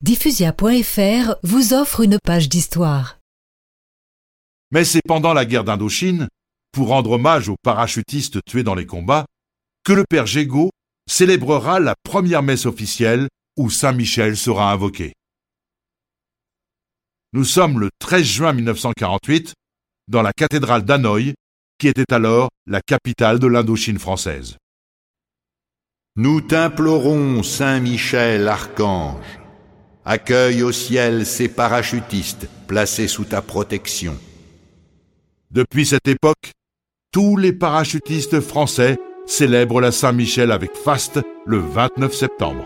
Diffusia.fr vous offre une page d'histoire. Mais c'est pendant la guerre d'Indochine, pour rendre hommage aux parachutistes tués dans les combats, que le père Gégaud célébrera la première messe officielle où Saint-Michel sera invoqué. Nous sommes le 13 juin 1948 dans la cathédrale d'Hanoï, qui était alors la capitale de l'Indochine française. Nous t'implorons, Saint Michel, archange, accueille au ciel ces parachutistes placés sous ta protection. Depuis cette époque, tous les parachutistes français célèbrent la Saint-Michel avec faste le 29 septembre.